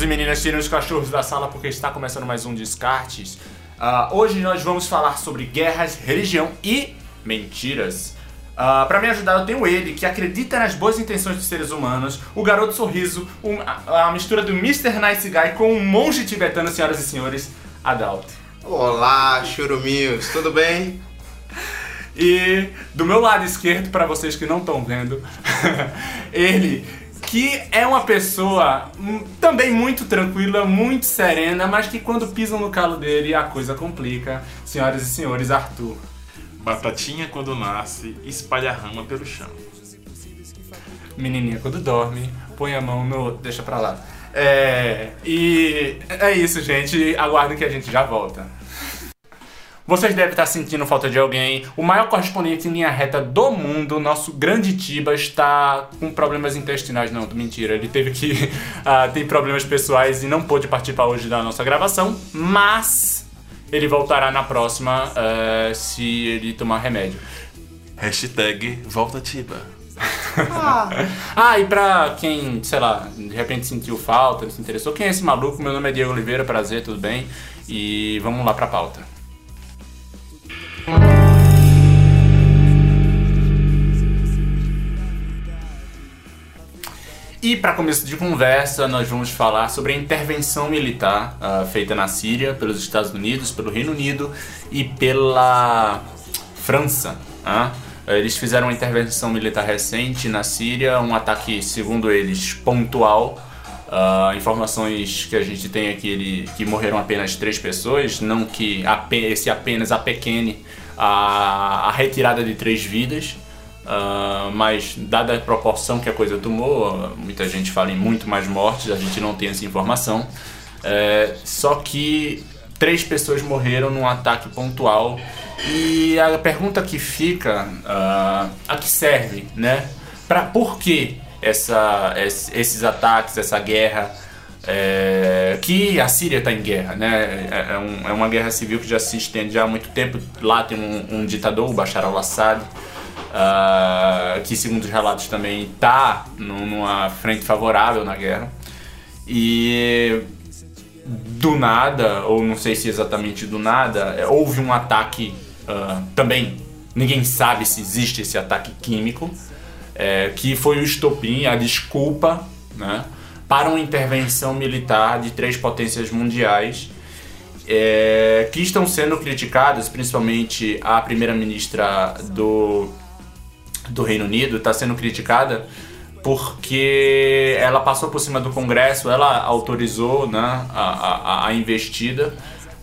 Meninos e meninas, tirem os cachorros da sala porque está começando mais um Descartes. Uh, hoje nós vamos falar sobre guerras, religião e mentiras. Uh, para me ajudar, eu tenho ele, que acredita nas boas intenções dos seres humanos, o garoto sorriso, um, a, a, mistura do Mr. Nice Guy com um monge tibetano, senhoras e senhores, Adalto. Olá, churuminhos, tudo bem? E do meu lado esquerdo, para vocês que não estão vendo, ele que é uma pessoa hum, também muito tranquila, muito serena, mas que quando pisam no calo dele a coisa complica. Senhoras e senhores, Arthur. Batatinha quando nasce, espalha rama pelo chão. Menininha quando dorme, põe a mão no. Deixa pra lá. É. E é isso, gente. Aguardem que a gente já volta. Vocês devem estar sentindo falta de alguém. O maior correspondente em linha reta do mundo, nosso grande Tiba, está com problemas intestinais. Não, mentira. Ele teve que. Uh, tem problemas pessoais e não pôde participar hoje da nossa gravação. Mas ele voltará na próxima uh, se ele tomar remédio. Hashtag volta Tiba. Ah. ah, e pra quem, sei lá, de repente sentiu falta, se interessou, quem é esse maluco? Meu nome é Diego Oliveira, prazer, tudo bem? E vamos lá pra pauta. E para começo de conversa, nós vamos falar sobre a intervenção militar uh, feita na Síria pelos Estados Unidos, pelo Reino Unido e pela França. Uh, eles fizeram uma intervenção militar recente na Síria, um ataque, segundo eles, pontual. Uh, informações que a gente tem aqui ele, que morreram apenas três pessoas, não que esse apenas apequene a, a retirada de três vidas. Uh, mas dada a proporção que a coisa tomou, muita gente fala em muito mais mortes, a gente não tem essa informação. É, só que três pessoas morreram num ataque pontual e a pergunta que fica, uh, a que serve, né? Para por que essa, esses ataques, essa guerra? É, que a Síria está em guerra, né? É, é, um, é, uma guerra civil que já se estende há muito tempo. Lá tem um, um ditador, o Bashar al-Assad, uh, que segundo os relatos também está numa frente favorável na guerra. E do nada, ou não sei se exatamente do nada, é, houve um ataque uh, também. Ninguém sabe se existe esse ataque químico, é, que foi o estopim, a desculpa, né? Para uma intervenção militar de três potências mundiais é, que estão sendo criticadas, principalmente a primeira-ministra do, do Reino Unido está sendo criticada porque ela passou por cima do Congresso, ela autorizou né, a, a, a investida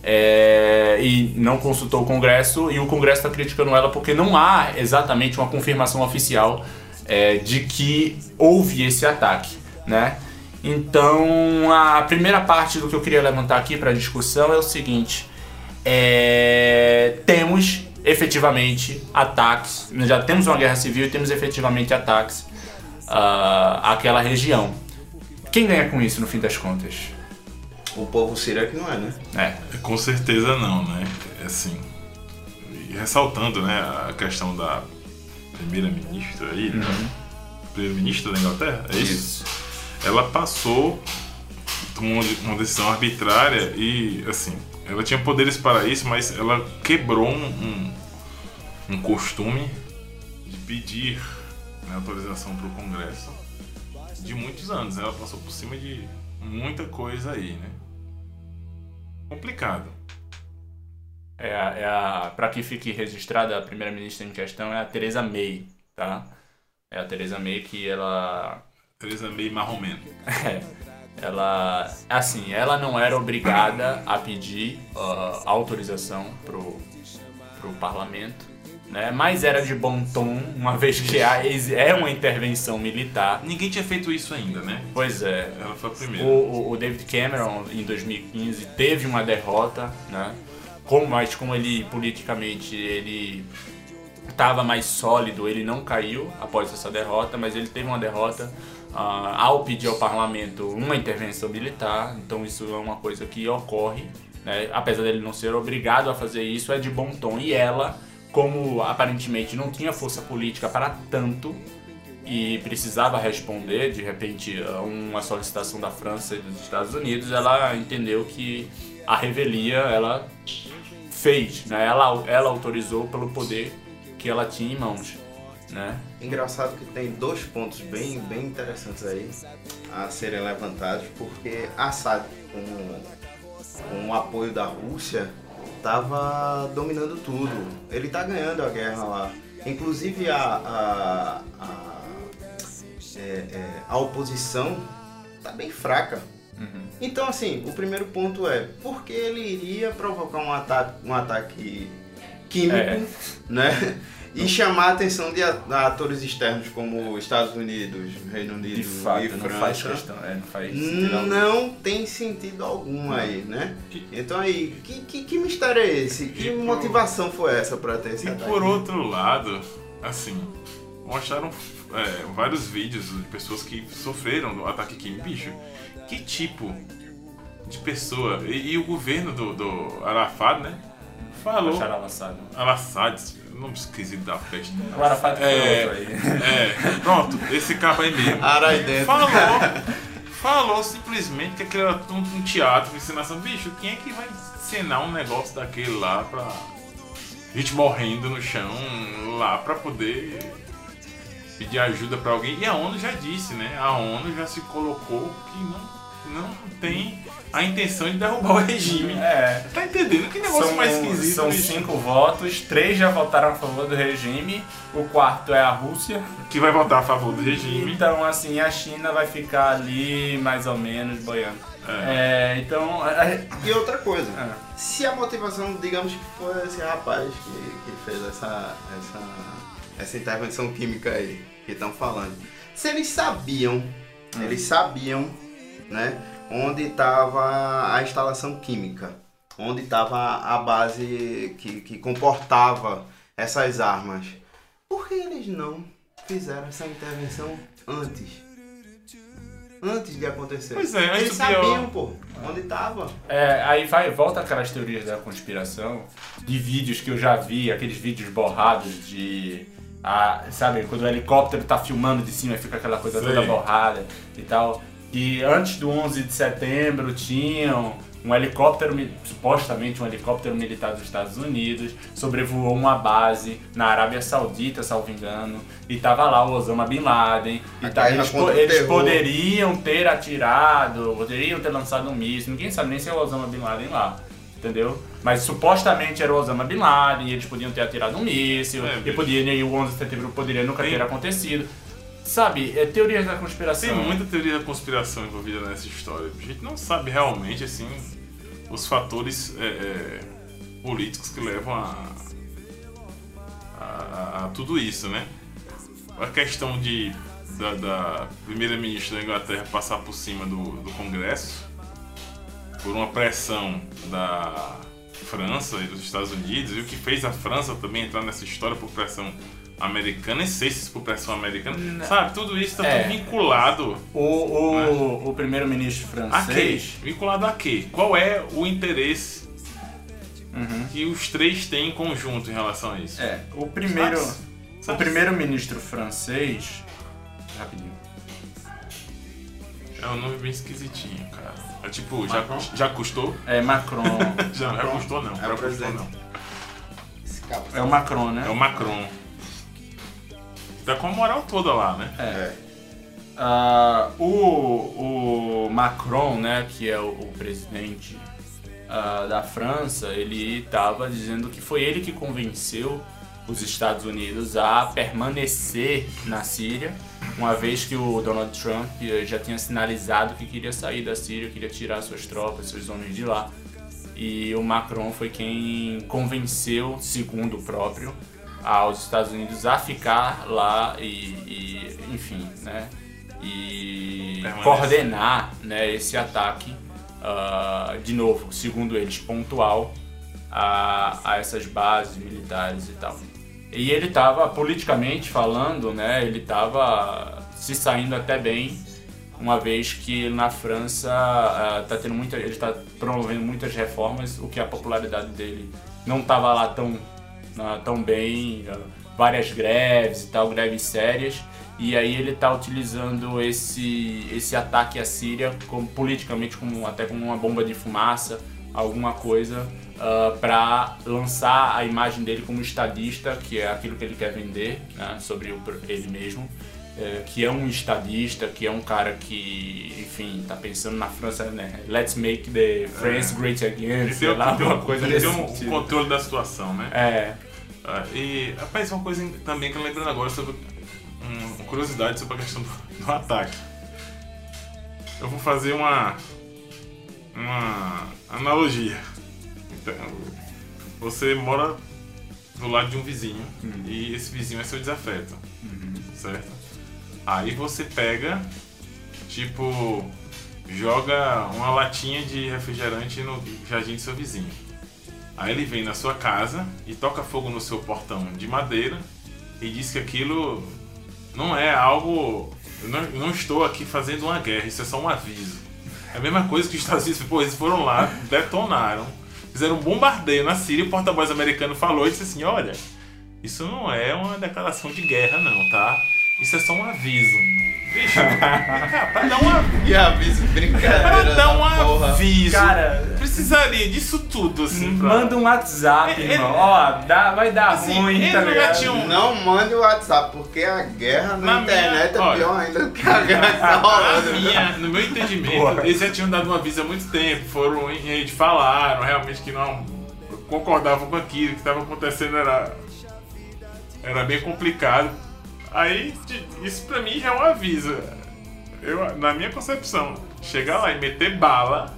é, e não consultou o Congresso e o Congresso está criticando ela porque não há exatamente uma confirmação oficial é, de que houve esse ataque, né? Então, a primeira parte do que eu queria levantar aqui para discussão é o seguinte: é, temos efetivamente ataques, já temos uma guerra civil e temos efetivamente ataques uh, àquela região. Quem ganha com isso no fim das contas? O povo sírio é que não é, né? É. Com certeza não, né? É assim. E ressaltando, né, a questão da primeira-ministra aí, né? Uhum. Primeiro-ministro da Inglaterra, é isso? isso ela passou uma decisão arbitrária e, assim, ela tinha poderes para isso, mas ela quebrou um, um, um costume de pedir né, autorização para o Congresso de muitos anos. Ela passou por cima de muita coisa aí, né? Complicado. É a, é a para que fique registrada a primeira-ministra em questão é a Theresa May, tá? É a Theresa May que ela Theresa May marromeno. É. Ela, assim, ela não era obrigada a pedir uh, autorização pro, pro parlamento, né? Mas era de bom tom, uma vez que é uma intervenção militar. Ninguém tinha feito isso ainda, né? Pois é. Ela foi a primeira. O, o David Cameron, em 2015, teve uma derrota, né? Como, mas como ele, politicamente, ele estava mais sólido, ele não caiu após essa derrota, mas ele teve uma derrota ao pedir ao parlamento uma intervenção militar. Então isso é uma coisa que ocorre, né? apesar dele não ser obrigado a fazer isso, é de bom tom. E ela, como aparentemente não tinha força política para tanto, e precisava responder, de repente, a uma solicitação da França e dos Estados Unidos, ela entendeu que a revelia ela fez, né? ela, ela autorizou pelo poder que ela tinha em mãos. Né? Engraçado que tem dois pontos bem, bem interessantes aí a serem levantados, porque Assad, com, com o apoio da Rússia, estava dominando tudo. Ele está ganhando a guerra lá. Inclusive a, a, a, é, é, a oposição está bem fraca. Uhum. Então, assim, o primeiro ponto é por que ele iria provocar um ataque, um ataque químico, É. né? E chamar a atenção de atores externos como Estados Unidos, Reino Unido De fato, e não França. faz questão, é, não faz sentido algum. Não tem sentido algum aí, né? Então aí, que, que, que mistério é esse? Que E por- motivação foi essa pra ter esse E ataque? por outro lado, assim, mostraram é, vários vídeos de pessoas que sofreram do ataque químico. Bicho, que tipo de pessoa? E, e o governo do, do Arafat, né? Falou. Bashar al-Assad. Al-Assad, nome esquisito da peste. O Arafat foi É, outro aí. é, pronto, esse cabo aí mesmo. Falou, falou simplesmente que aquele era um, um teatro, uma encenação. Bicho, quem é que vai encenar um negócio daquele lá pra. gente morrendo no chão lá pra poder pedir ajuda pra alguém? E a ONU já disse, né? A ONU já se colocou que não, não tem a intenção de derrubar o regime. É. Tá entendendo? Que negócio São, mais esquisito, são bicho. cinco votos, três já votaram a favor do regime, o quarto é a Rússia. Que vai votar a favor do regime. Então, assim, a China vai ficar ali mais ou menos boiando. É. É, então, E outra coisa, É. se a motivação, digamos que foi esse rapaz que, que fez essa, essa, essa intervenção química aí, que estão falando, se eles sabiam, eles sabiam, né, onde estava a instalação química, onde estava a base que, que comportava essas armas, por que eles não fizeram essa intervenção antes? Antes de acontecer. Pois é, antes Eles do pior. sabiam, pô, onde estava. é, aí vai, volta aquelas teorias da conspiração, de vídeos que eu já vi, aqueles vídeos borrados de. ah, sabe, quando o helicóptero tá filmando de cima e fica aquela coisa Sei. toda borrada e tal. E antes do 11 de setembro tinham um helicóptero, supostamente um helicóptero militar dos Estados Unidos, sobrevoou uma base na Arábia Saudita, salvo engano, e tava lá o Osama Bin Laden. E tá, eles, po- eles poderiam ter atirado, poderiam ter lançado um míssil, ninguém sabe nem se é o Osama Bin Laden lá. Entendeu? Mas supostamente era o Osama Bin Laden, e eles podiam ter atirado um míssil, É, e, podia, e o 11 de setembro poderia nunca ter acontecido. Sabe, é teorias da conspiração. Tem muita teoria da conspiração envolvida nessa história. A gente não sabe realmente, assim, os fatores é, é, políticos que levam a, a, a- tudo isso, né? A questão de da, da primeira-ministra da Inglaterra passar por cima do, do Congresso por uma pressão da França e dos Estados Unidos e o que fez a França também entrar nessa história por pressão americana, sei se por pressão americana, sabe? Tudo isso está É. tudo vinculado O, o, o primeiro-ministro a quê? francês. Vinculado a quê? Qual é o interesse Uhum. que os três têm em conjunto em relação a isso? É, o primeiro. Sabe- O sabe- primeiro-ministro francês. Rapidinho. É um nome bem esquisitinho, cara. É tipo, já, Macron? já custou? É Macron. Já, já custou não. É já o custou presidente. não. Esse cabo. é o Macron, né? É o Macron. Tá com a moral toda lá, né? É. Ah, o, o Macron, né, que é o, o presidente ah, da França, ele estava dizendo que foi ele que convenceu os Estados Unidos a permanecer na Síria, uma vez que o Donald Trump eh, já tinha sinalizado que queria sair da Síria, queria tirar suas tropas, seus homens de lá. E o Macron foi quem convenceu, segundo o próprio, aos Estados Unidos a ficar lá e, e, enfim, né, e Permanecer. coordenar, né, esse ataque, ah, de novo, segundo eles, pontual a, a essas bases militares e tal. E ele estava, politicamente falando, né, ele estava se saindo até bem, uma vez que na França ah, tá tendo muita, ele está promovendo muitas reformas, o que a popularidade dele não estava lá tão, ah, tão bem, ah, várias greves e tal, greves sérias, E aí ele está utilizando esse, esse ataque à Síria como, politicamente como até como uma bomba de fumaça, alguma coisa uh, ah, para lançar a imagem dele como estadista, que é aquilo que ele quer vender né, sobre o, ele mesmo, uh, que é um estadista, que é um cara que, enfim, está pensando na França, né? Let's make the France é. great again, sei lá, alguma coisa ele tem um sentido. controle da situação, né? É. Uh, e, rapaz, uma coisa também que eu lembrando agora sobre uma curiosidade sobre a questão do, do ataque. Eu vou fazer uma uma analogia. Então, você mora do lado de um vizinho uhum. e esse vizinho é seu desafeto, uhum. certo? Aí você pega, tipo, joga uma latinha de refrigerante no jardim do seu vizinho. Aí ele vem na sua casa e toca fogo no seu portão de madeira e diz que aquilo não é algo. Eu não, não estou aqui fazendo uma guerra, isso é só um aviso. É a mesma coisa que os Estados Unidos, pô, eles foram lá, detonaram, fizeram um bombardeio na Síria e o porta-voz americano falou e disse assim: olha, isso não é uma declaração de guerra, não, tá? Isso é só um aviso. Bicho, pra dar um aviso. E aviso, brincadeira. Pra dar um aviso. Cara, precisaria disso tudo, assim. Pra... Manda um WhatsApp, é, irmão. Ó, dá, vai dar assim, ruim, tá ligado? Um... Não mande o WhatsApp, porque a guerra na, na internet minha... é pior Olha, ainda do que a guerra que tá rolando. Minha, no meu entendimento, eles já tinham dado um aviso há muito tempo. Foram em rede, falaram realmente que não concordavam com aquilo que estava acontecendo. Era, era bem complicado Aí, isso pra mim já é um aviso. Eu, na minha concepção, chegar lá e meter bala.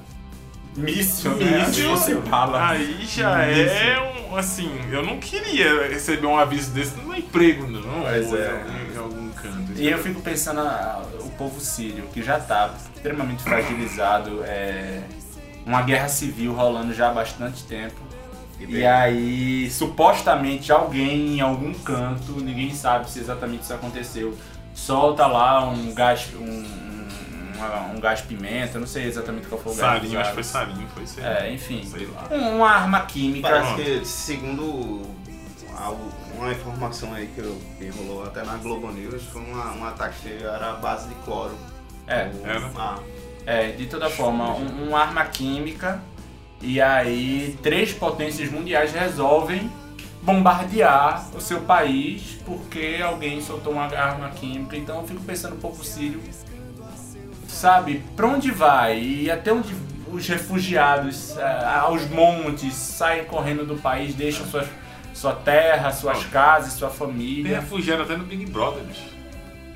Míssil, né? Míssil, bala. Aí já míssil. é um. Assim, eu não queria receber um aviso desse no emprego, não. Pois é. Em, algum canto. E eu fico pensando a, o povo sírio, que já tá extremamente fragilizado, é, uma guerra civil rolando já há bastante tempo e aí, supostamente, alguém em algum canto, ninguém sabe se exatamente isso aconteceu, solta lá um gás, um, um, um gás pimenta, não sei exatamente qual foi o gás. Sarinho, acho que foi sarinho, foi isso É, enfim. Uma arma química. Parece que, segundo uma informação aí que, eu, que rolou até na Globo News, foi uma, um ataque que era a base de cloro. É, era? Ah. É, de toda forma, um, uma arma química e aí, três potências mundiais resolvem bombardear o seu país porque alguém soltou uma arma química. Então eu fico pensando um pouco Sírio, sabe, para onde vai e até onde os refugiados uh, aos montes saem correndo do país, deixam suas, sua terra, suas casas, sua família. Tem refugiado até no Big Brother, bicho.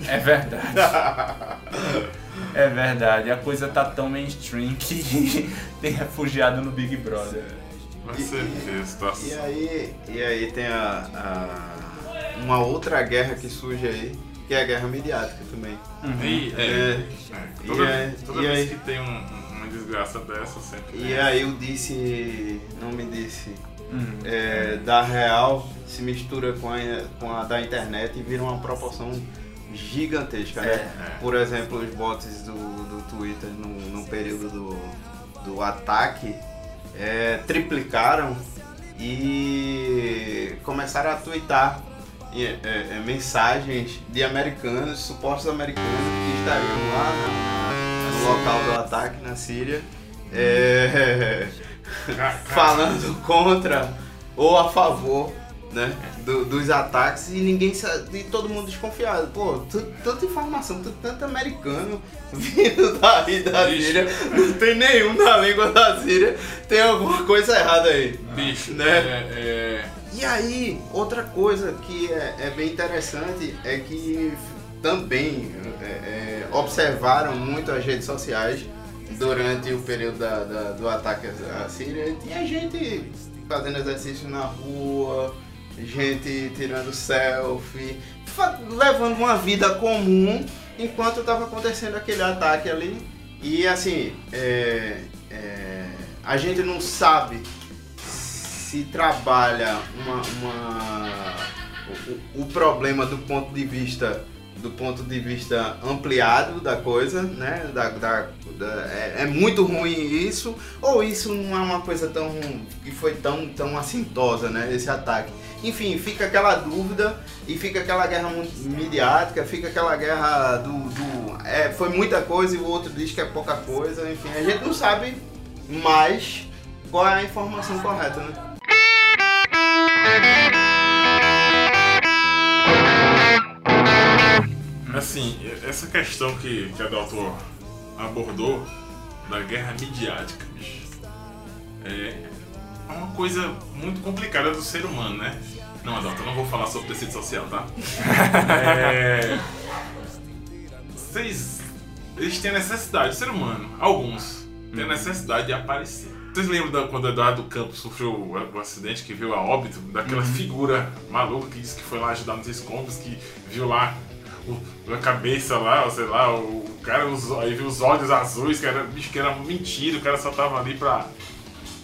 É verdade. É verdade, a coisa tá tão mainstream que tem refugiado no Big Brother. E, a situação. E aí, e aí tem a, a, uma outra guerra que surge aí, que é a guerra mediática também. Uhum. E, é, é, é, toda, é, toda vez aí, que tem um, uma desgraça dessa, sempre. E aí o disse, não me disse, uhum. é, da real se mistura com a, com a da internet e vira uma proporção gigantesca, né? É. Por exemplo, os bots do, do Twitter no, no período do, do ataque é, triplicaram e começaram a twittar é, é, mensagens de americanos, supostos americanos que estariam lá no, no local do ataque na Síria, é, falando contra ou a favor né? Do, dos ataques e ninguém sabe, e todo mundo desconfiado. Pô, tanta informação, tanto americano vindo daí da Síria, não tem nenhum na língua da Síria, tem alguma coisa errada aí. Bicho, né? É, é... E aí, outra coisa que é, é bem interessante é que também é, é, observaram muito as redes sociais durante o período da, da, do ataque à Síria. Tinha gente fazendo exercício na rua, gente tirando selfie, levando uma vida comum enquanto estava acontecendo aquele ataque ali. E assim, é, é, a gente não sabe se trabalha uma, uma o, o, problema do ponto de vista do ponto de vista ampliado da coisa, né? Da, da, da é, é, muito ruim isso, ou isso não é uma coisa tão que foi tão tão assintosa, né? Esse ataque enfim, fica aquela dúvida e fica aquela guerra midiática, fica aquela guerra do. do é, foi muita coisa e o outro diz que é pouca coisa, enfim, a gente não sabe mais qual é a informação correta, né? Assim, essa questão que, que a doutor abordou da guerra midiática, bicho, é uma coisa muito complicada do ser humano, né? Não, Adalto, eu não vou falar sobre tecido social, tá? é... Vocês. Eles têm necessidade, o ser humano, alguns, têm necessidade de aparecer. Vocês lembram da, quando o Eduardo Campos sofreu o, o, acidente que viu a óbito, daquela uhum. figura maluca que disse que foi lá ajudar nos escombros, que viu lá o, a cabeça lá, sei lá, o, o cara, os, aí viu os olhos azuis, que era, bicho, que era mentira, o cara só tava ali pra,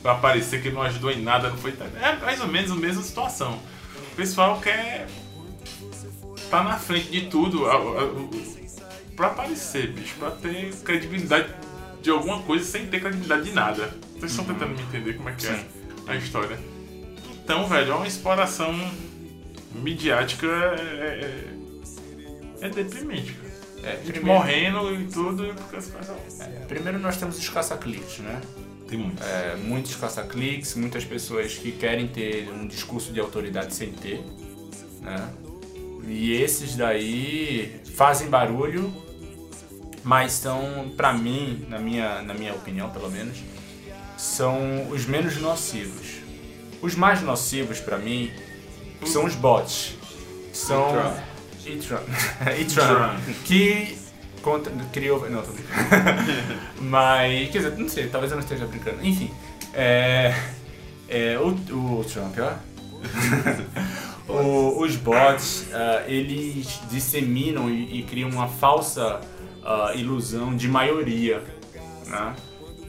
pra aparecer, que ele não ajudou em nada, não foi. É mais ou menos a mesma situação. O pessoal quer tá na frente de tudo a, a, a, pra aparecer, bicho, pra ter credibilidade de alguma coisa sem ter credibilidade de nada. Vocês estão uhum. tentando me entender como é que é Sim. é a história. Então, velho, é uma exploração midiática é, é, é deprimente, cara. É, primeiro... morrendo e tudo porque as É, primeiro nós temos os caça-cliques, né? Tem muitos. É, muitos caça-cliques, muitas pessoas que querem ter um discurso de autoridade sem ter, né? E esses daí fazem barulho, mas são, para mim, na minha, na minha opinião pelo menos, são os menos nocivos. Os mais nocivos para mim são os bots. São. E Trump. e Trump. que contra, criou. Não, tô brincando. Mas, quer dizer, não sei, talvez eu não esteja brincando. Enfim, é, é, o, o Trump, ó. o, os bots, uh, eles disseminam e, e, criam uma falsa uh, ilusão de maioria, né?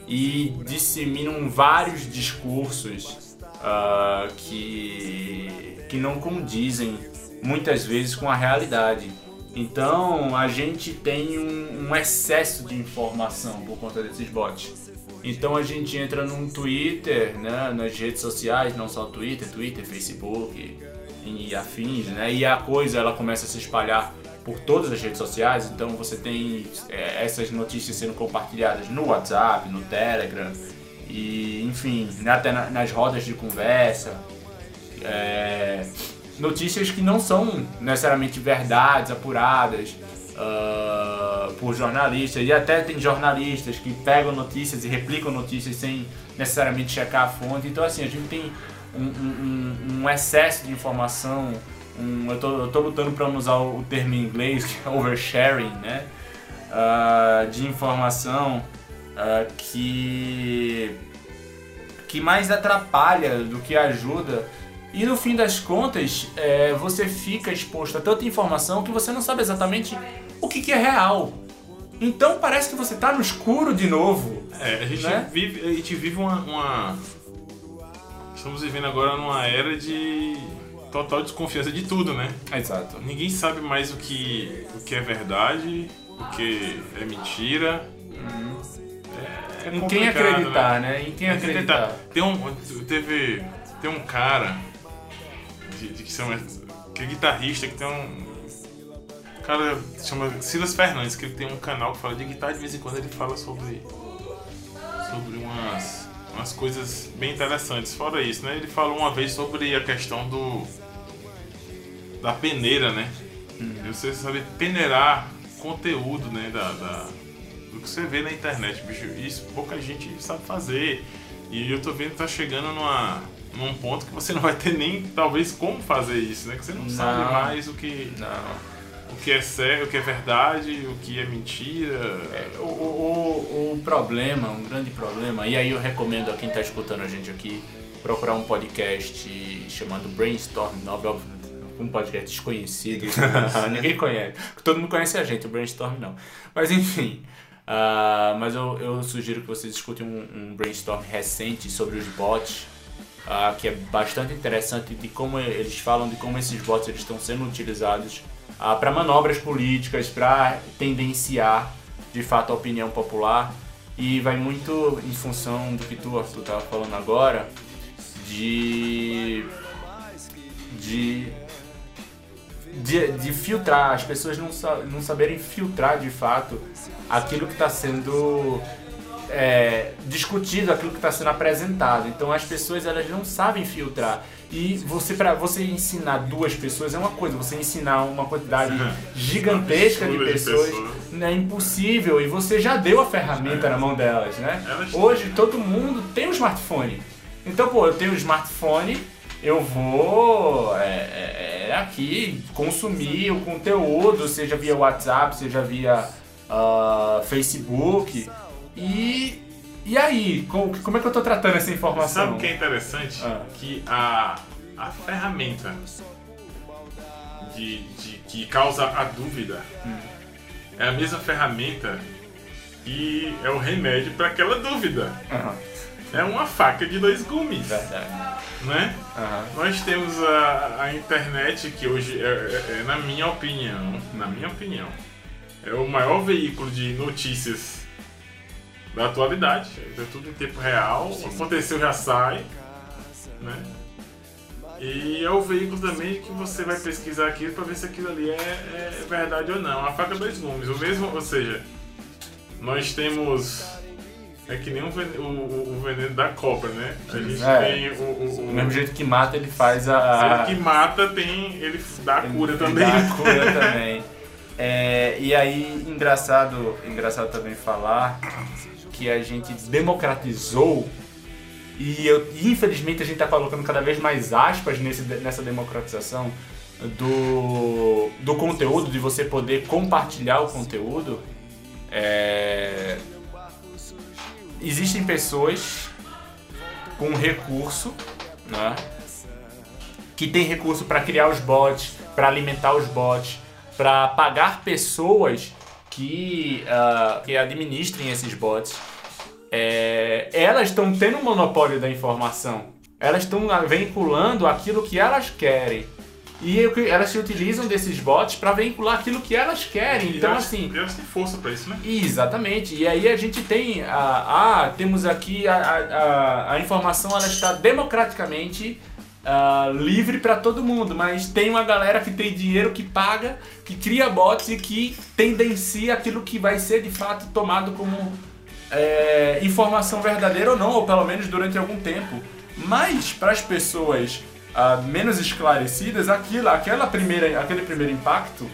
E disseminam vários discursos uh, que, que não condizem muitas vezes com a realidade. Então a gente tem um, um, excesso de informação por conta desses bots. Então a gente entra no Twitter, né, nas redes sociais, não só Twitter, Twitter, Facebook e afins, né, e a coisa ela começa a se espalhar por todas as redes sociais. Então você tem é, essas notícias sendo compartilhadas no WhatsApp, no Telegram e enfim, até nas rodas de conversa. É, notícias que não são necessariamente verdades apuradas uh, por jornalistas, e até tem jornalistas que pegam notícias e replicam notícias sem necessariamente checar a fonte. Então, assim, a gente tem um, um, um excesso de informação. Um, eu, tô, eu tô lutando para não usar o termo em inglês, que é oversharing, né? Uh, de informação uh, que, que mais atrapalha do que ajuda e no fim das contas, é, você fica exposto a tanta informação que você não sabe exatamente o que, que é real. Então parece que você está no escuro de novo. É, a gente né? vive, a gente vive uma, uma, Estamos vivendo agora numa era de total desconfiança de tudo, né? Exato. Ninguém sabe mais o que, o que é verdade, o que é mentira. Hum. É, é em quem acreditar, né? né? Em quem acreditar. Tem um, teve, tem um cara de, de que, são, que é guitarrista, que tem um. cara chama Silas Fernandes, que ele tem um canal que fala de guitarra, de vez em quando ele fala sobre. sobre umas. umas coisas bem interessantes. Fora isso, né? Ele falou uma vez sobre a questão do. da peneira, né? Hum. Você sabe peneirar conteúdo, né? Da, da, do que você vê na internet, bicho. Isso pouca gente sabe fazer. E eu tô vendo que tá chegando numa num ponto que você não vai ter nem talvez como fazer isso, né? Que você não, não sabe mais o que não. o que é sério, o que é verdade, o que é mentira. É, o, o, o, problema, um grande problema, e aí eu recomendo a quem está escutando a gente aqui procurar um podcast chamado Brainstorm Novel, um podcast desconhecido, ninguém conhece, todo mundo conhece a gente, o Brainstorm não. Mas enfim, uh, mas eu, eu sugiro que vocês escutem um, um brainstorm recente sobre os bots uh, que é bastante interessante de como eles falam de como esses bots eles estão sendo utilizados uh, para manobras políticas, para tendenciar de fato a opinião popular. E vai muito em função do que tu estava falando agora de de, de, de filtrar, as pessoas não, não saberem filtrar de fato aquilo que está sendo é, discutido, aquilo que está sendo apresentado. Então as pessoas elas não sabem filtrar. E você para você ensinar duas pessoas é uma coisa, você ensinar uma quantidade gigantesca de pessoas, de pessoas. é impossível e você já deu a ferramenta é. na mão delas, né? Hoje todo mundo tem um smartphone. Então, pô, eu tenho um smartphone, eu vou é, é, é aqui consumir o conteúdo, seja via WhatsApp, seja via uh, Facebook. E e aí, como, como é que eu estou tratando essa informação? Sabe o que é interessante? Ah. Que a, a ferramenta de, de, que causa a dúvida hum. é a mesma ferramenta que é o remédio para aquela dúvida. Uhum. É uma faca de dois gumes. Verdade. Né? Uhum. Nós temos a, a internet que hoje, é, é, é, na minha opinião, na minha opinião, é o maior veículo de notícias da atualidade. É tudo em tempo real. Aconteceu, já sai. Né? E é o veículo também que você vai pesquisar aquilo para ver se aquilo ali é, é, verdade ou não. A faca dois gumes. O mesmo, ou seja, nós temos. É que nem o, veneno, o, o veneno da cobra, né? A gente é. tem o, o, Do mesmo jeito que mata, ele faz a. O que mata tem. ele dá a cura ele também. Dá a cura também. É, e aí, engraçado, engraçado também falar que a gente democratizou e eu, infelizmente a gente está colocando cada vez mais aspas nesse, nessa democratização do, do conteúdo, de você poder compartilhar o conteúdo. É... Existem pessoas com recurso, né? que tem recurso para criar os bots, para alimentar os bots, para pagar pessoas que, uh, que administrem esses bots, é, elas estão tendo um monopólio da informação. Elas estão vinculando aquilo que elas querem. E elas se utilizam desses bots para vincular aquilo que elas querem. E então, elas, assim. Elas têm força para isso, né? Exatamente. E aí a gente tem. A, a temos aqui a, a, a informação, ela está democraticamente uh, livre para todo mundo, mas tem uma galera que tem dinheiro que paga, que cria bots e que tendencia aquilo que vai ser de fato tomado como é, informação verdadeira ou não, ou pelo menos durante algum tempo. Mas para as pessoas uh, menos esclarecidas, aquilo, aquela primeira, aquele primeiro impacto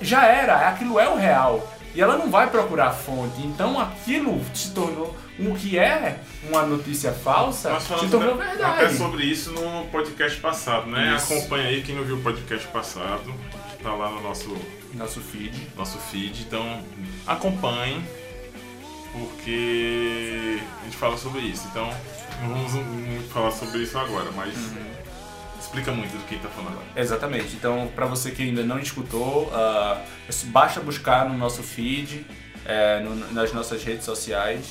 já era, aquilo é o real. E ela não vai procurar fonte. Então aquilo se tornou o que é uma notícia falsa Nós se tornou verdade. Até sobre isso no podcast passado, né? Isso. Acompanha aí quem não viu o podcast passado. Tá lá no nosso nosso feed. Nosso feed. Então acompanhem porque a gente fala sobre isso. Então não vamos muito falar sobre isso agora, mas uhum. explica muito do que está falando agora. Exatamente. Então para você que ainda não escutou, uh, basta buscar no nosso feed, é, no, nas nossas redes sociais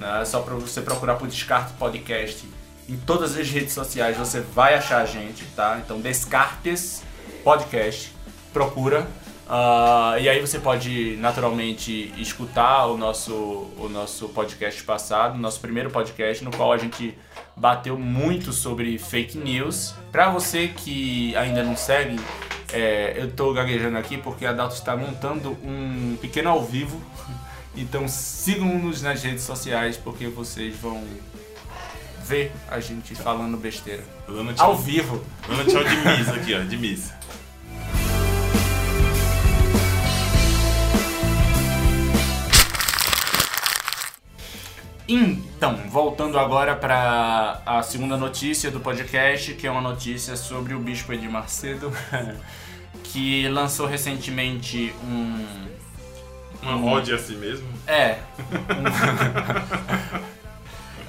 né? Só para você procurar por Descarte Podcast em todas as redes sociais você vai achar a gente, tá? Então Descartes Podcast, procura. Uh, e aí você pode naturalmente escutar o nosso, o nosso podcast passado, nosso primeiro podcast, no qual a gente bateu muito sobre fake news. Para você que ainda não segue, é, eu estou gaguejando aqui porque a Dalton está montando um pequeno ao vivo então sigam-nos nas redes sociais porque vocês vão ver a gente falando besteira. Ao vivo. Dando tchau de missa aqui, ó, de missa. Então, voltando agora para a segunda notícia do podcast, que é uma notícia sobre o Bispo Edir Macedo, que lançou recentemente um uma um... ode a si mesmo? É.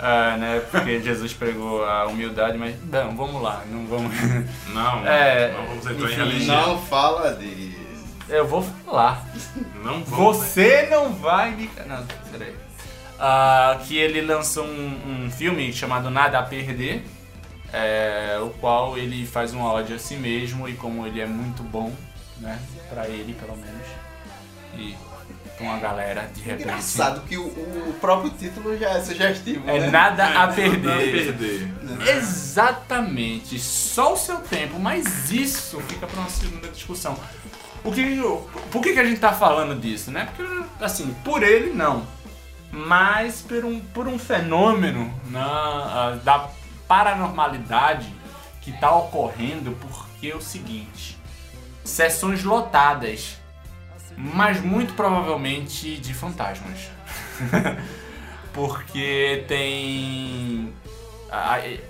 ah, né? Porque Jesus pregou a humildade, mas não, vamos lá, não vamos. Não, é, não vamos entrar enfim, em religião. Não fala disso. Eu vou falar. Não vamos, Você né? não vai me. Não, peraí. Ah, que ele lançou um, um, filme chamado Nada a Perder, é, o qual ele faz uma ode a si mesmo e como ele é muito bom, né? Pra ele, pelo menos. E pra uma galera de repente. Engraçado que o, o próprio título já é sugestivo. É né? nada a Nada a perder. perder. Exatamente, só o seu tempo, mas isso fica para uma segunda discussão. O que, por que, que a gente tá falando disso, né? Porque, assim, por ele não, mas por um, por um fenômeno na, da paranormalidade que tá ocorrendo, porque é o seguinte: sessões lotadas, mas muito provavelmente de fantasmas. porque tem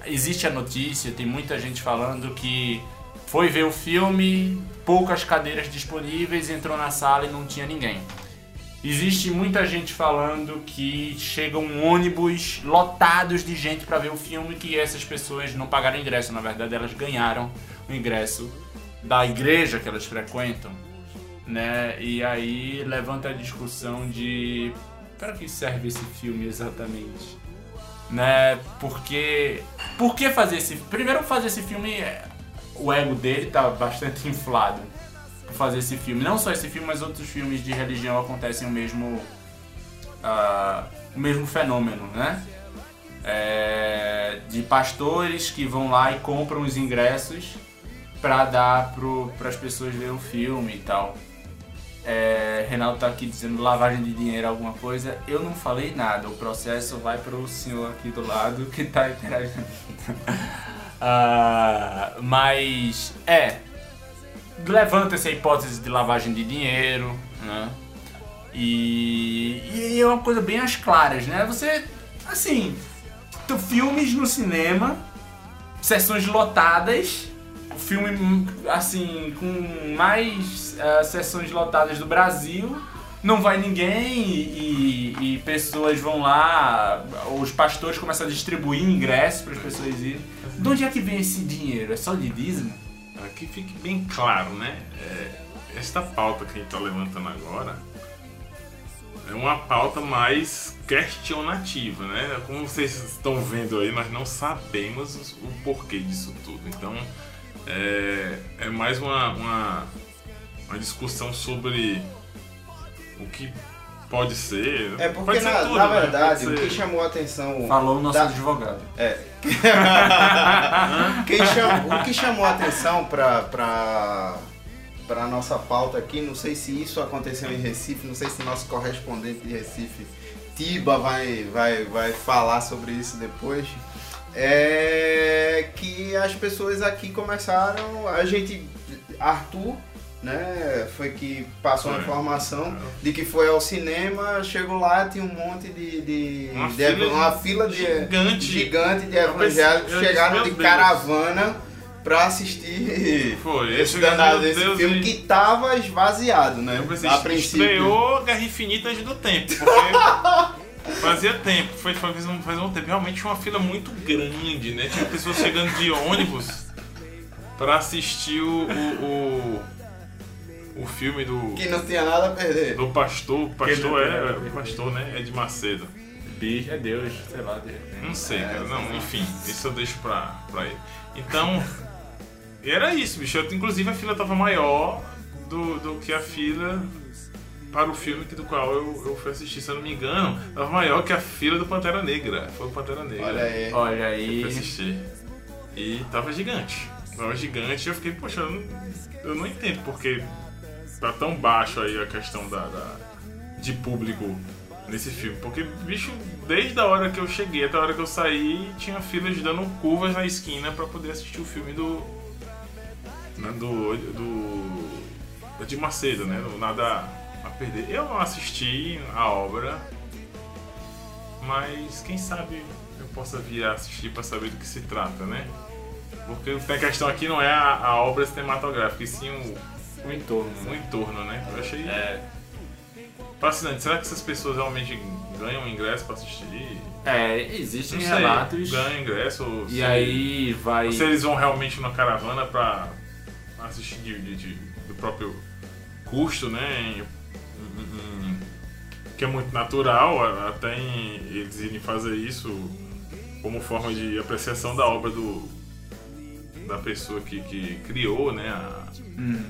existe a notícia, tem muita gente falando que foi ver o filme, poucas cadeiras disponíveis, entrou na sala e não tinha ninguém. Existe muita gente falando que chegam ônibus lotados de gente para ver o filme que essas pessoas não pagaram ingresso, na verdade elas ganharam o ingresso da igreja que elas frequentam, né? E aí levanta a discussão de para que serve esse filme exatamente? né? Porque por que fazer esse primeiro fazer esse filme é, o ego dele tá bastante inflado fazer esse filme. Não só esse filme, mas outros filmes de religião acontecem o mesmo ah, o mesmo fenômeno, né? É, de pastores que vão lá e compram os ingressos para dar para as pessoas ver o filme e tal. É, Reinaldo tá aqui dizendo lavagem de dinheiro, alguma coisa. Eu não falei nada. O processo vai pro senhor aqui do lado que tá interagindo. Ah, mas é. Levanta-se a hipótese de lavagem de dinheiro, né? E, e é uma coisa bem às claras, né? Você, assim, filmes no cinema, sessões lotadas, filme assim com mais ah, sessões lotadas do Brasil não vai ninguém e, e- e pessoas vão lá os pastores começam a distribuir ingressos para as pessoas irem de onde é que vem esse dinheiro é só de dízimo Que fique bem claro, né? É, esta pauta que a gente está levantando agora é uma pauta mais questionativa, né? Como vocês estão vendo aí, nós não sabemos os- o porquê disso tudo. Então, é, é mais uma, uma, uma discussão sobre o que pode ser. É porque, ser na, tudo, na né? verdade, o que chamou a atenção. falou o nosso da- advogado É. Cham- o que chamou a atenção pra, pra, pra nossa pauta aqui, não sei se isso aconteceu em Recife, não sei se nosso correspondente de Recife, Tiba, vai, vai, vai falar sobre isso depois. É que as pessoas aqui começaram, a gente, Arthur, né, foi que passou a Foi. informação de que foi ao cinema, chegou lá, tinha um monte de, de, Uma de- fila uma fila de gigante. gigante de evangélicos chegaram de Deus. caravana pra assistir Foi, esse esse danado Deus, filme que tava esvaziado, né? Eu pensei, a princípio. estreou Guerra Infinita antes do tempo, porque fazia tempo, foi, faz, um, faz um tempo. Realmente uma fila muito grande, né? Tinha pessoas chegando de ônibus pra assistir o, o, o, o filme do, Que não tinha nada a perder. do pastor. Pastor é, é pastor, né? É de Macedo. bicho é Deus sei lá de repente. Não sei, É, cara. Não, enfim, isso eu deixo pra, pra ele. Então, era isso, bicho. Eu, inclusive a fila tava maior do, do que a fila para o filme que, do qual eu, eu fui assistir, se eu não me engano. Tava maior que a fila do Pantera Negra. Foi o Pantera Negra. Olha aí. olha Eu aí fui assistir. E tava gigante. Tava gigante e eu fiquei, poxa, eu não, eu não entendo porque tá tão baixo aí a questão da, da- de público nesse filme. Porque, bicho, desde a hora que eu cheguei até a hora que eu saí, tinha filas dando curvas na esquina pra poder assistir o filme do. né, do. do. de Macedo, né? Do Nada a Perder. Eu não assisti a obra, mas quem sabe eu possa vir assistir pra saber do que se trata, né? Porque a questão aqui não é a, a obra cinematográfica, e sim o, o entorno o né? entorno, né? Eu achei é, fascinante. Será que essas pessoas realmente ganham ingresso pra assistir? é existem Não sei, relatos ganham ingresso ou e se- aí vai ou se eles vão realmente numa caravana pra assistir de, de- de- do próprio custo, né? em- em- em- que é muito natural, até em eles irem fazer isso como forma de apreciação da obra do da pessoa que, que criou, né? A, Hum.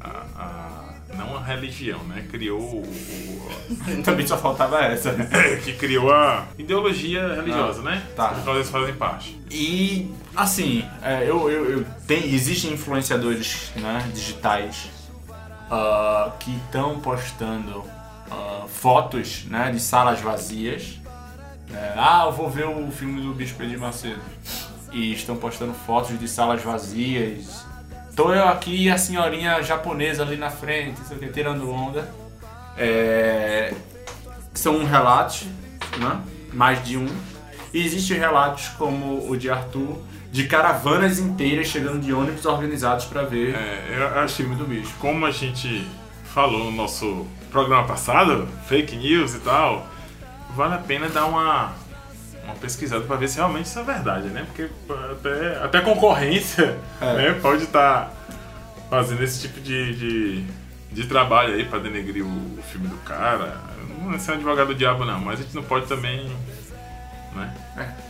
A, a- não a religião, né? Criou o, o- Também só faltava essa, né? que criou a ideologia religiosa, né? tá. Qual eles fazem parte. E, assim, é, eu, eu, eu tem, existem influenciadores né, digitais ah, que estão postando ah, fotos né, de salas vazias. É, ah, eu vou ver o filme do Bispo Edir Macedo. E estão postando fotos de salas vazias. Tô eu aqui e a senhorinha japonesa ali na frente, sei o que, tirando onda. É, são relatos, né? mais de um. E existem relatos como o de Arthur, de caravanas inteiras chegando de ônibus organizados para ver É, eu o acho filme do bicho. como a gente falou no nosso programa passado, fake news e tal, vale a pena dar uma, uma pesquisada para ver se realmente isso é verdade, né? Porque até, até concorrência É. né, pode estar fazendo esse tipo de, de, de trabalho aí para denegrir o, filme do cara. Não é ser um advogado do diabo, não, mas a gente não pode também. Né?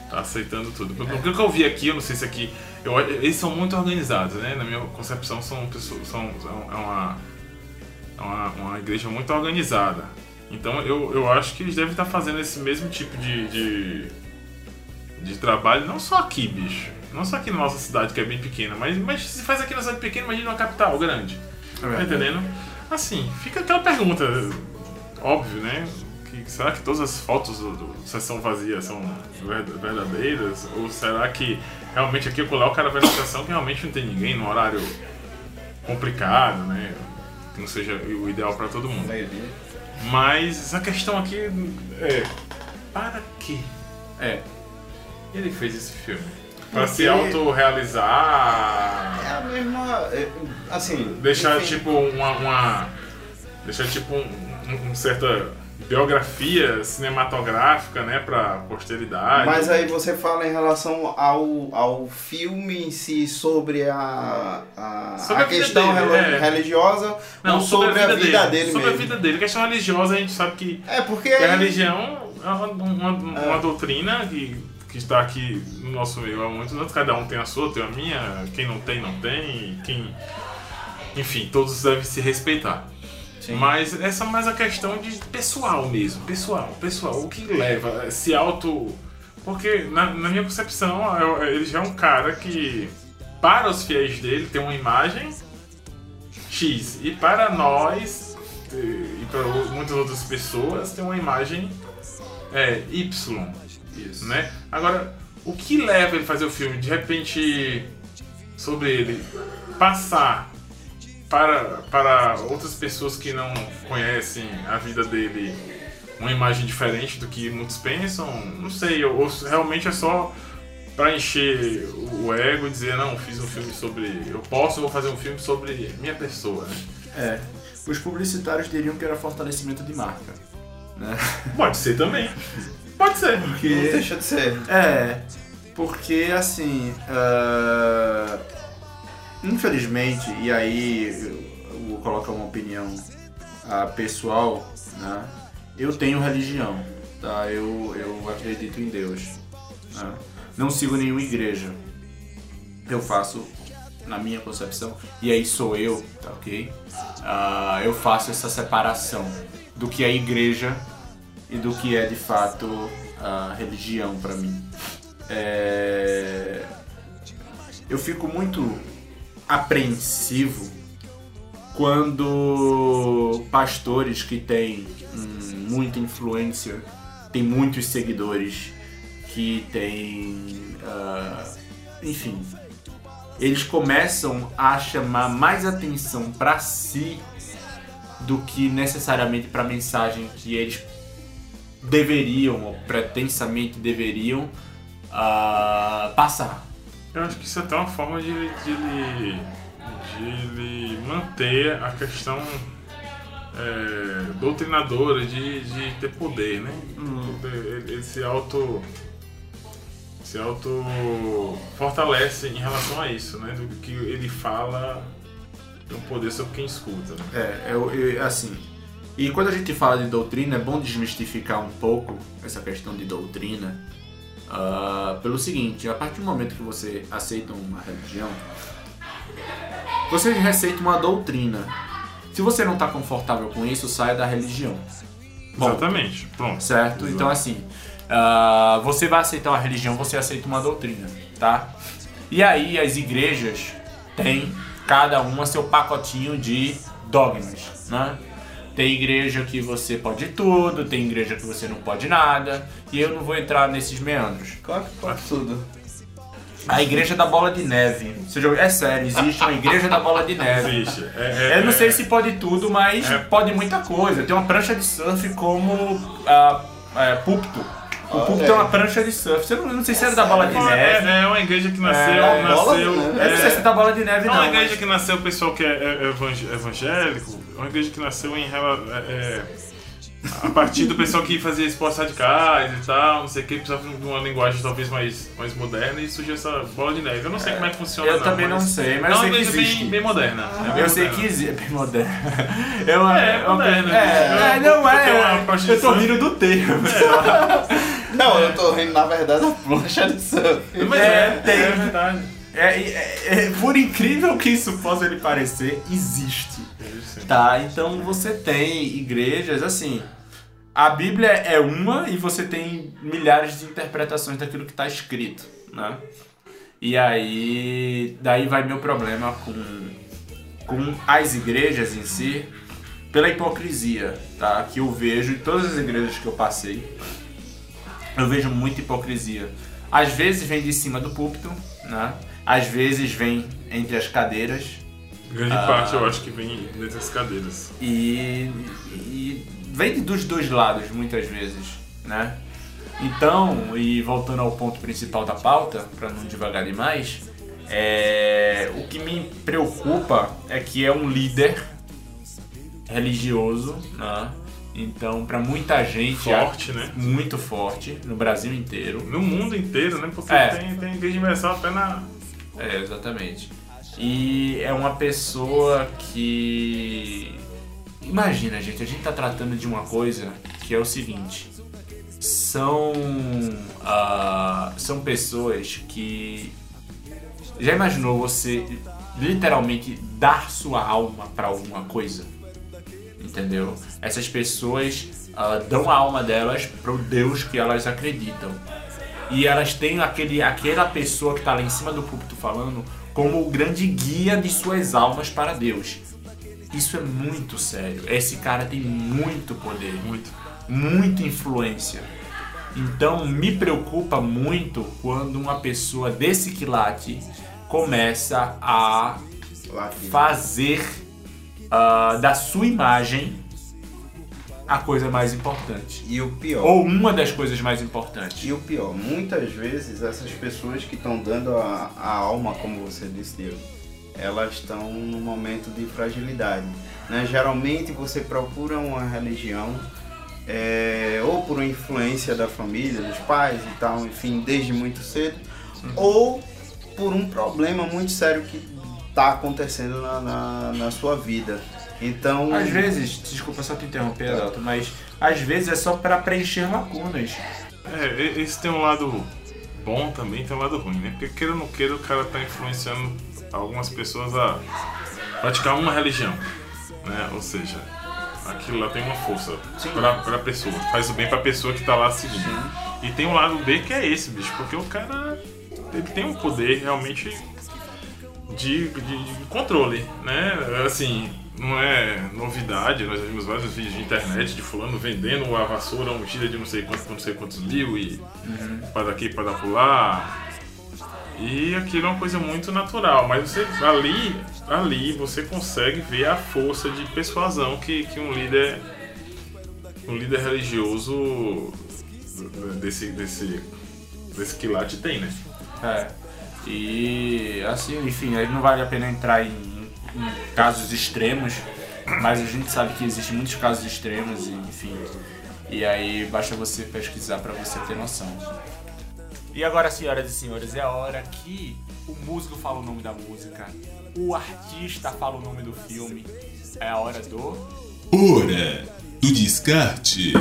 Tá aceitando tudo. O que eu vi aqui, eu não sei se aqui. eu- eles são muito organizados, né? Na minha concepção, são pessoas. São, são- é uma, é uma, uma igreja muito organizada. Então eu, eu acho que eles devem estar fazendo esse mesmo tipo de, de, de trabalho, não só aqui, bicho. Não só aqui na nossa cidade, que é bem pequena, mas, mas se faz aqui na cidade pequena, imagina uma capital grande. Tá entendendo? Assim, fica aquela pergunta, óbvio, né? Que, será que todas as fotos do, do Sessão Vazia são ver- verdadeiras? Ou será que realmente aqui lá o cara vai na sessão que realmente não tem ninguém no horário complicado, né? Que não seja o ideal pra todo mundo. Mas essa questão aqui é. Para quê É. ele fez esse filme? Pra Porque- se autorrealizar? É a mesma. é, Assim. Deixar enfim, tipo uma. uma- deixar tipo um, um- um certa biografia cinematográfica, né, pra posteridade. Mas aí você fala em relação ao, ao filme em si sobre a, a, Sobre a a vida questão dele, é. religiosa não, ou sobre, a vida dele, Sobre a mesmo. vida dele. A questão religiosa a gente sabe que, É porque. que a religião é uma, uma, uma É. doutrina que, que está aqui no nosso meio há muitos anos. Cada um tem a sua, tem a minha. Quem não tem, não tem. Quem... Enfim, todos devem se respeitar. Sim. Mas essa é mais a questão de pessoal mesmo, pessoal, pessoal, o que leva a se auto. Porque na, na minha concepção, eu- ele já é um cara que, para os fiéis dele, tem uma imagem X. E para nós, e para muitas outras pessoas, tem uma imagem é, Y. Isso. Né? Agora, o que leva ele a fazer o filme? De repente, sobre ele passar para, para outras pessoas que não conhecem a vida dele uma imagem diferente do que muitos pensam, não sei, ou, ou realmente é só para encher o ego e dizer, não, fiz um filme sobre. Eu posso, vou fazer um filme sobre minha pessoa, né? É. Os publicitários diriam que era fortalecimento de marca. Né? Pode ser também. Pode ser. Não Porque. deixa de ser. É. Porque assim. ah, infelizmente, e aí eu vou colocar uma opinião ah, pessoal, né? Eu tenho religião, tá? Eu, eu acredito em Deus. né? Não sigo nenhuma igreja. Eu faço, na minha concepção, e aí sou eu, tá ok? Ah, eu faço essa separação do que é igreja e do que é de fato a religião para mim. É, Eu fico muito apreensivo quando pastores que têm hum, muita influência, têm muitos seguidores, que têm. ah, enfim. Eles começam a chamar mais atenção para si do que necessariamente para a mensagem que eles deveriam, ou pretensamente deveriam, ah, passar. Eu acho que isso é até uma forma de, ele- de, ele, de ele manter a questão é, doutrinadora, de, de ter poder, né? Poder- Ele, ele se auto. se auto fortalece em relação a isso, né? Do que ele fala tem um poder sobre quem escuta. Né? É, eu, eu- assim. E quando a gente fala de doutrina, é bom desmistificar um pouco essa questão de doutrina. ah, pelo seguinte, a partir do momento que você aceita uma religião, você aceita uma doutrina. Se você não tá confortável com isso, saia da religião. Bom, Exatamente. Pronto. Certo? Exato. Então, assim, ah, você vai aceitar uma religião, você aceita uma doutrina, tá? E aí, as igrejas têm cada uma seu pacotinho de dogmas, né? Tem igreja que você pode tudo, tem igreja que você não pode nada, e eu não vou entrar nesses meandros. Claro que pode tudo. A igreja da bola de neve. Você já... É sério, existe uma igreja da bola de neve. Existe. É, é, Eu não é- sei se pode tudo, mas É. pode muita coisa. Tem uma prancha de surf como ah, é, púlpito. O Olha púlpito é aí. uma prancha de surf. Você não, eu não sei se era da bola de neve. É, é uma igreja que nasceu. É, bola nasceu neve. Eu não sei se é da bola de neve, É não. uma igreja mas- que nasceu o pessoal que é, é evang- evangélico, é uma igreja que nasceu em é, é, a partir do pessoal que fazia esportes radicais e tal, não sei o que, precisava de uma linguagem talvez mais, mais moderna e surgiu essa bola de neve. Eu não sei como é que funciona. Eu não, também não sei, mas é uma sei igreja existe. bem, bem moderna. é bem Eu sei moderna. que existe. É bem moderno. É, uma, É, uma- moderno, É, é, é, não é. Eu tô rindo do termo. Não, eu tô rindo, na verdade, da plancha de surf. Mas É, é, tem. é verdade. É, é, é, por incrível que isso possa lhe parecer, existe. Existe. Tá, então você tem igrejas assim. A Bíblia é uma e você tem milhares de interpretações daquilo que está escrito, né? E aí, daí vai meu problema com, com as igrejas em si, pela hipocrisia, tá? Que eu vejo em todas as igrejas que eu passei, eu vejo muita hipocrisia. Às vezes vem de cima do púlpito, né? Às vezes vem entre as cadeiras, Grande Ah. parte eu acho que vem dessas cadeiras. e, e vem dos dois lados muitas vezes, né? Então, e voltando ao ponto principal da pauta, para não devagar demais, é, o que me preocupa é que é um líder religioso, né? Então, para muita gente, Forte, né? muito forte no Brasil inteiro. No mundo inteiro, né? Porque É. tem, tem igreja universal até na. É, exatamente. E é uma pessoa que. Imagina, gente, a gente tá tratando de uma coisa que é o seguinte: são. ah, são pessoas que. Já imaginou você literalmente dar sua alma pra alguma coisa? Entendeu? Essas pessoas ah, dão a alma delas pro Deus que elas acreditam e elas têm aquele, aquela pessoa que está lá em cima do púlpito falando como o grande guia de suas almas para Deus. Isso é muito sério. Esse cara tem muito poder, Muito. muita influência. Então me preocupa muito quando uma pessoa desse quilate começa a fazer ah, da sua imagem a coisa mais importante. E o pior. Ou uma das coisas mais importantes. E o pior, muitas vezes essas pessoas que estão dando a, a alma, como você disse, Diego, elas estão num momento de fragilidade. Né? Geralmente você procura uma religião é, ou por uma influência da família, dos pais e tal, enfim, desde muito cedo, ou por um problema muito sério que está acontecendo na, na, na sua vida. Então, Às vezes, desculpa só te interromper, Adalto, mas às vezes é só para preencher lacunas. É, esse tem um lado bom também, tem um lado ruim, né? Porque queira ou não queira, o cara tá influenciando algumas pessoas a praticar uma religião, né? Ou seja, aquilo lá tem uma força pra, pra pessoa, faz o bem pra pessoa que tá lá seguindo. E tem um lado B que é esse, bicho, porque o cara ele tem um poder realmente de, de- de controle, né? Assim, não é novidade, nós vimos vários vídeos de internet de fulano vendendo a vassoura ungida de não sei quantos, não sei quantos mil e para daqui, para lá. E aquilo é uma coisa muito natural, mas você ali, ali você consegue ver a força de persuasão que, que um líder um líder religioso desse desse desse quilate tem, né? É. E assim, enfim, aí não vale a pena entrar em casos extremos, mas a gente sabe que existem muitos casos extremos, e, enfim. E aí basta você pesquisar para você ter noção. E agora, senhoras e senhores, é a hora que o músico fala o nome da música, o artista fala o nome do filme. É a hora do. Hora do descarte.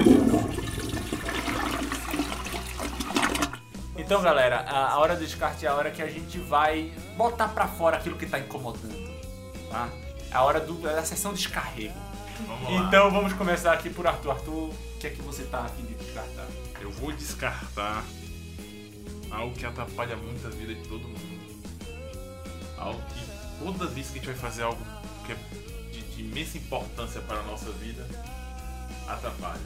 Então, galera, a a hora do descarte é a hora que a gente vai botar pra fora aquilo que tá incomodando, tá? É a hora do, da sessão de descarrego. Vamos. Então vamos começar aqui por Arthur. Arthur, o que é que você tá afim de descartar? Eu vou descartar algo que atrapalha muito a vida de todo mundo. Algo que toda vez que a gente vai fazer algo que é de, de imensa importância para a nossa vida, atrapalha.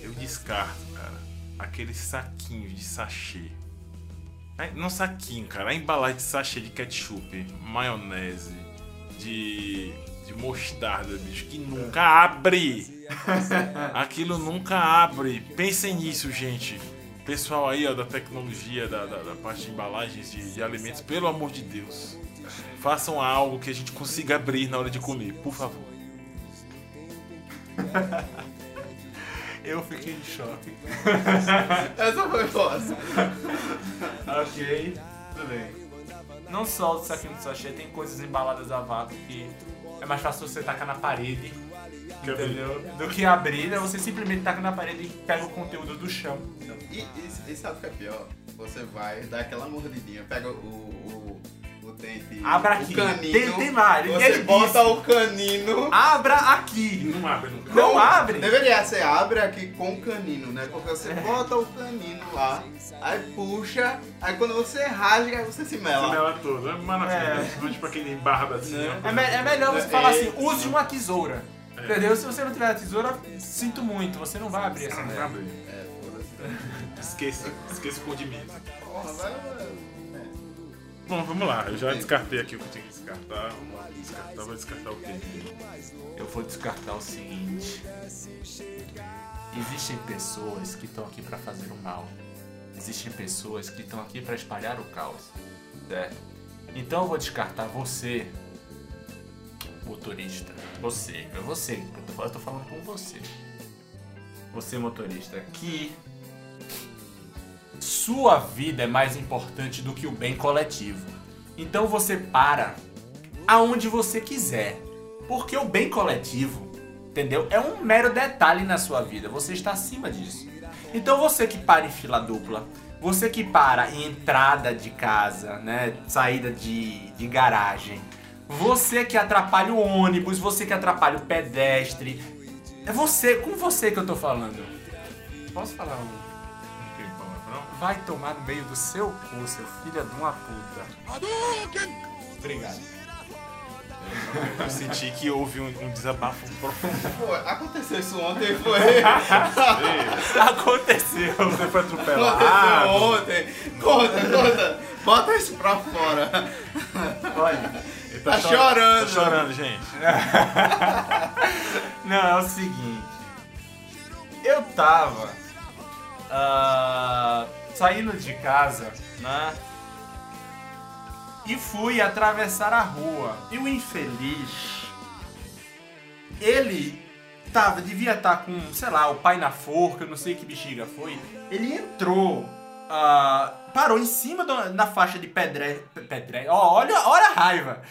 Eu descarto, cara, aqueles saquinhos de sachê. É, Não saquinho, cara, a embalagem de sachê de ketchup, maionese, de, de mostarda, bicho, que nunca abre. Aquilo nunca abre. Pensem nisso, gente. Pessoal aí ó, da tecnologia, da, da, da parte de embalagens de, de alimentos, pelo amor de Deus. Façam algo que a gente consiga abrir na hora de comer, por favor. Eu fiquei em choque. Essa foi fácil. ok, tudo bem. Não só o saquinho de sachê, tem coisas embaladas a vácuo que é mais fácil você tacar na parede, entendeu? Do que abrir, né? Você simplesmente taca na parede e pega o conteúdo do chão. E, e, e sabe o que é pior? Você vai dar aquela mordidinha, pega o, o, o dente, Abra o aqui. canino, Tem- tem mais, você ele bota disse. o canino... Abra aqui! Não abre nunca. Não abre! Deveria ser abre aqui com o canino, né? Porque você bota o canino lá, aí puxa, aí quando você rasga, aí você se mela. Ela toda, é maravilha. É. Pra quem barba assim. Né? É, me- é melhor você É, falar assim, é. use uma tesoura. Entendeu? Se você não tiver a tesoura, sinto muito, você não vai abrir essa Não merda. abre. É, foda-se. Esqueça, esqueça o condimento. Porra, vai, vai. Bom, vamos lá. Eu já descartei aqui o que eu tinha que descartar. Vou descartar, vou descartar o quê? Eu vou descartar o seguinte. Existem pessoas que estão aqui pra fazer o mal. Existem pessoas que estão aqui pra espalhar o caos. Certo? Então eu vou descartar você, motorista. Você, é você. Eu tô, eu tô falando com você. Você, motorista, que sua vida é mais importante do que o bem coletivo. Então você para aonde você quiser. Porque o bem coletivo, entendeu? É um mero detalhe na sua vida. Você está acima disso. Então você que para em fila dupla, você que para em entrada de casa, né? Saída de, de garagem. Você que atrapalha o ônibus, você que atrapalha o pedestre. É você, com você que eu tô falando. Posso falar um? Vai tomar no meio do seu cu, seu filho de uma puta. Obrigado. Eu senti que houve um, um desabafo profundo. Pô, aconteceu isso ontem, foi. Aconteceu. Você foi Aconteceu atropelado. ontem. Conta, conta. Bota isso pra fora. Olha, Ele Tá cho- chorando. Tá chorando, gente. não, é o seguinte. Eu tava ah, saindo de casa, né? E fui atravessar a rua. E o infeliz, ele tava, devia estar com, sei lá, o pai na forca, não sei que bexiga foi. Ele entrou, ah, parou em cima do- da faixa de pedestre. pedre, ó, olha, olha a raiva.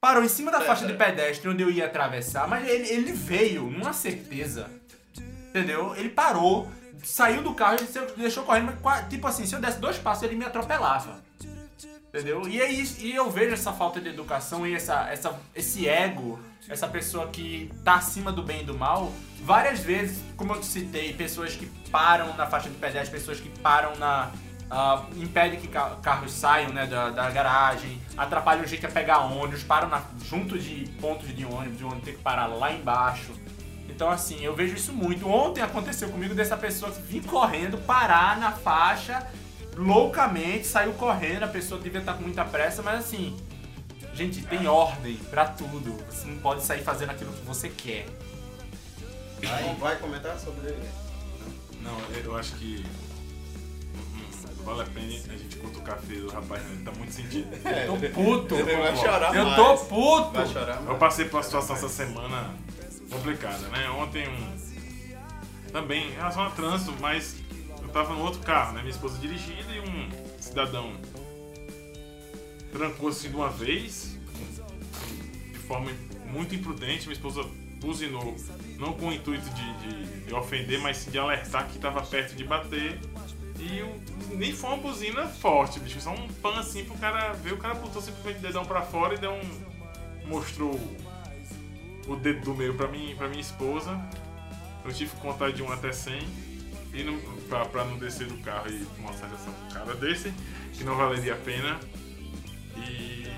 Parou em cima da faixa de pedestre onde eu ia atravessar, mas ele, ele veio numa certeza. Entendeu? Ele parou, saiu do carro e deixou correndo, mas tipo assim, se eu desse dois passos ele me atropelava. Entendeu? E, é isso, e eu vejo essa falta de educação e essa, essa, esse ego, essa pessoa que tá acima do bem e do mal, várias vezes, como eu citei, pessoas que param na faixa de pedestre, pessoas que param na. ah, impede que ca- carros saiam né, da, da garagem, atrapalham o jeito a pegar ônibus, param na- junto de pontos de ônibus, de ônibus tem que parar lá embaixo. Então, assim, eu vejo isso muito. Ontem aconteceu comigo dessa pessoa que vir correndo, parar na faixa, loucamente, saiu correndo, a pessoa devia estar com muita pressa, mas assim, gente, tem ordem pra tudo. Você não pode sair fazendo aquilo que você quer. Vai, vai comentar sobre. Não, eu acho que. hum, Vale a pena a gente cutucar feio do rapaz, né? Ele tá muito sentido. Eu tô puto. Ele vai chorar Eu mais. tô puto. Vai chorar Eu passei por uma situação essa semana complicada, né? Ontem um. Também em relação a trânsito, mas eu tava no outro carro, né? Minha esposa dirigindo e um cidadão trancou assim de uma vez, de forma muito imprudente. Minha esposa buzinou, não com o intuito de, de- de ofender, mas sim de alertar que estava perto de bater. E nem foi uma buzina forte, bicho. Só um pan assim pro cara ver. O cara botou simplesmente o dedão pra fora e deu um. mostrou o dedo do meio pra, mim, pra minha esposa. Eu tive que contar de 1 até 100 e não, pra, pra não descer do carro e mostrar essa cara desse, que não valeria a pena. E,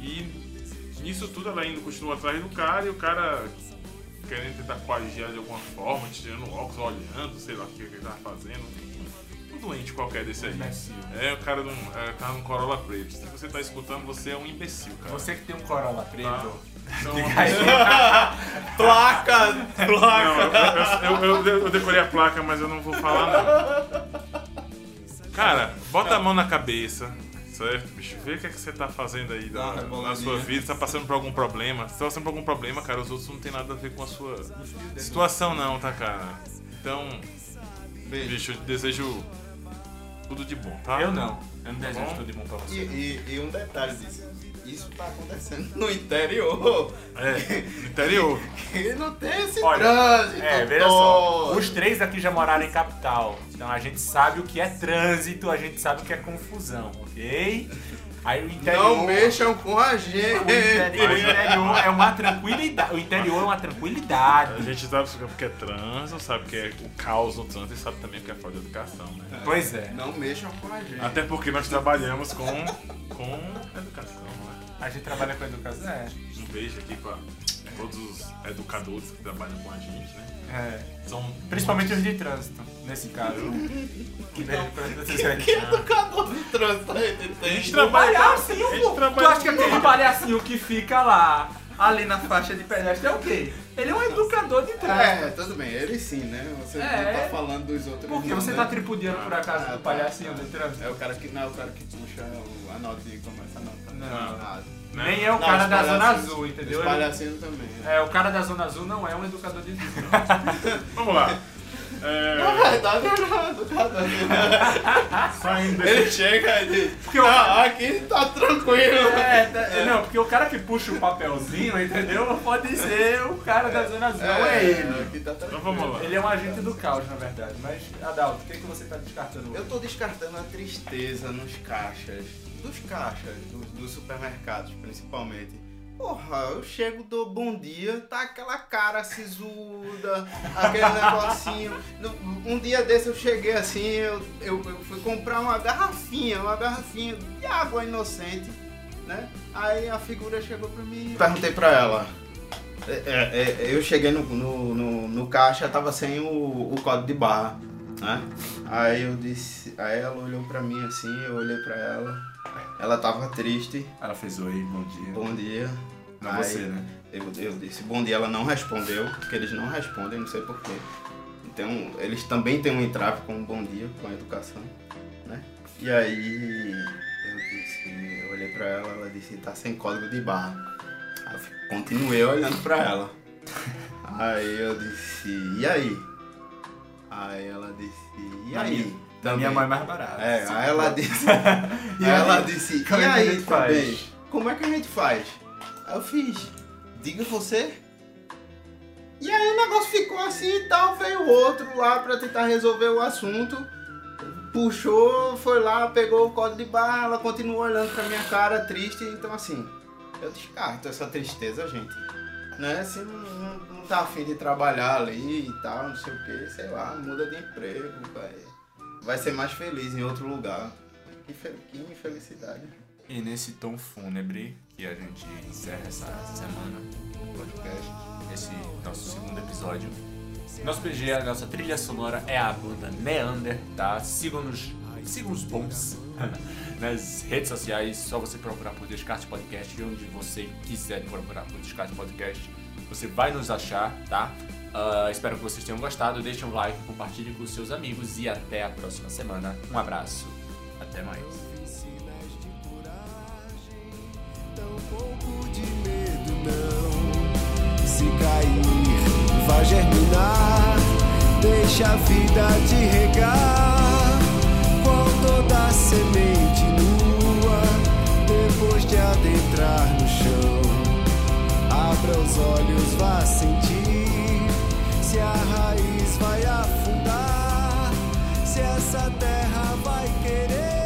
e nisso tudo ela ainda continua atrás do cara e o cara querendo tentar coagir ela de alguma forma, tirando óculos, olhando, sei lá o que ele tava fazendo. Um doente qualquer desse aí. É, o cara não, é, tava num Corolla preto. Se você tá escutando, você é um imbecil, cara. Você que tem um Corolla Tá. preto. Então, Placa! Placa! Não, eu, eu, eu, eu decorei a placa, mas eu não vou falar não. Cara, bota a mão na cabeça, certo, bicho? Vê o que, é que você tá fazendo aí Dá uma na, reboladinha. na sua vida. Você tá passando por algum problema. Se tá passando por algum problema, cara, os outros não tem nada a ver com a sua situação não, tá, cara? Então, Beijo. bicho, eu desejo tudo de bom, tá? Eu não. Eu não desejo bom? tudo de bom pra E, você. e- e um detalhe disso. Isso tá acontecendo no interior. É, no interior. Que não tem esse Olha, trânsito. É, veja só. Os três aqui já moraram em capital. Então a gente sabe o que é trânsito, a gente sabe o que é confusão, ok? Aí o interior. Não mexam com a O gente. interior, o interior é uma tranquilidade. O interior é uma A tranquilidade. gente sabe o que é trânsito, sabe o que é o caos no trânsito e sabe também o que é falta de educação, né? Pois é. Não mexam com a gente. Até porque nós trabalhamos com, com educação? A gente trabalha com educação. É. Um beijo aqui pra todos os educadores que trabalham com a gente, né? é. São Principalmente os de trânsito, nesse caso. Que pra vocês. Que educador de trânsito a gente A tem? gente trabalha. palhacinho, a gente pô. Tu trabalha acha que aquele palhacinho que fica lá, ali na faixa de pedestre, é o quê? Ele é um educador de trânsito. É, tudo bem, ele sim, né? Você É. não tá falando dos outros. Por que não, você né? tá tripudiando por acaso Ah, do tá. palhacinho de trânsito? É o cara que não é o cara que puxa o- a nota e começa a nota. Não. Nada. né? Nem é o Não, cara da Zona Azul, entendeu? Os palhacinhos também. né? É, o cara da Zona Azul não é um educador de trânsito. Vamos lá. É, Na verdade, ele é saindo desse. Ele chega e diz: Porque o- "Não, aqui tá tranquilo. É, tá- não, porque o cara que puxa o papelzinho, entendeu? Pode ser o cara da Zona Azul, não é ele. Aqui tá tranquilo. Então vamos lá. Ele é um agente do caos, na verdade. Mas, Adalto, o que, é que você tá descartando hoje? Eu tô descartando a tristeza nos caixas, dos caixas, dos, dos supermercados principalmente. Porra, eu chego, dou bom dia, tá aquela cara sisuda, aquele negocinho. Um dia desse eu cheguei assim, eu, eu, eu fui comprar uma garrafinha, uma garrafinha de água inocente, né? Aí a figura chegou pra mim. Perguntei pra ela. é, é, é, eu cheguei no, no, no, no caixa, tava sem o, o código de barra, né? Aí eu disse, aí ela olhou pra mim assim, eu olhei pra ela. Ela tava triste, Ela fez oi, bom dia. bom dia. Não Aí você, né? Eu, eu disse bom dia, ela não respondeu, porque eles não respondem, não sei porquê. Então, eles também têm um entrave com o bom dia, com a educação, né? E aí eu disse, eu olhei pra ela, ela disse, tá sem código de barra. Aí eu continuei olhando pra ela. Aí eu disse, e aí? Aí ela disse, e aí? Da minha mãe é mais barata. É, aí ela disse. E aí ela disse, Como e é que a aí gente faz?" também? Como é que a gente faz? Aí eu fiz, diga você. E aí o negócio ficou assim e tal, veio outro lá pra tentar resolver o assunto. Puxou, foi lá, pegou o código de barra, ela continuou olhando pra minha cara triste, então assim, eu descarto essa tristeza, gente. Né? Se não, não, não tá afim de trabalhar ali e tal, não sei o que, sei lá, muda de emprego, vai, vai ser mais feliz em outro lugar. Que, fel- que infelicidade. E nesse tom fúnebre que a gente encerra essa semana do podcast, esse nosso segundo episódio. Nosso PG, a nossa trilha sonora é a banda Neander, tá? Sigam-nos, sigam os bons nas redes sociais, só você procurar por Descarte Podcast e onde você quiser procurar por Descarte Podcast, você vai nos achar, tá? Ah, espero que vocês tenham gostado, deixem um like, compartilhem com seus amigos e até a próxima semana. Um abraço, até mais. Se cair, vai germinar Deixa a vida te regar Com toda semente nua Depois de adentrar no chão Abra os olhos, vá sentir Se a raiz vai afundar Se essa terra vai querer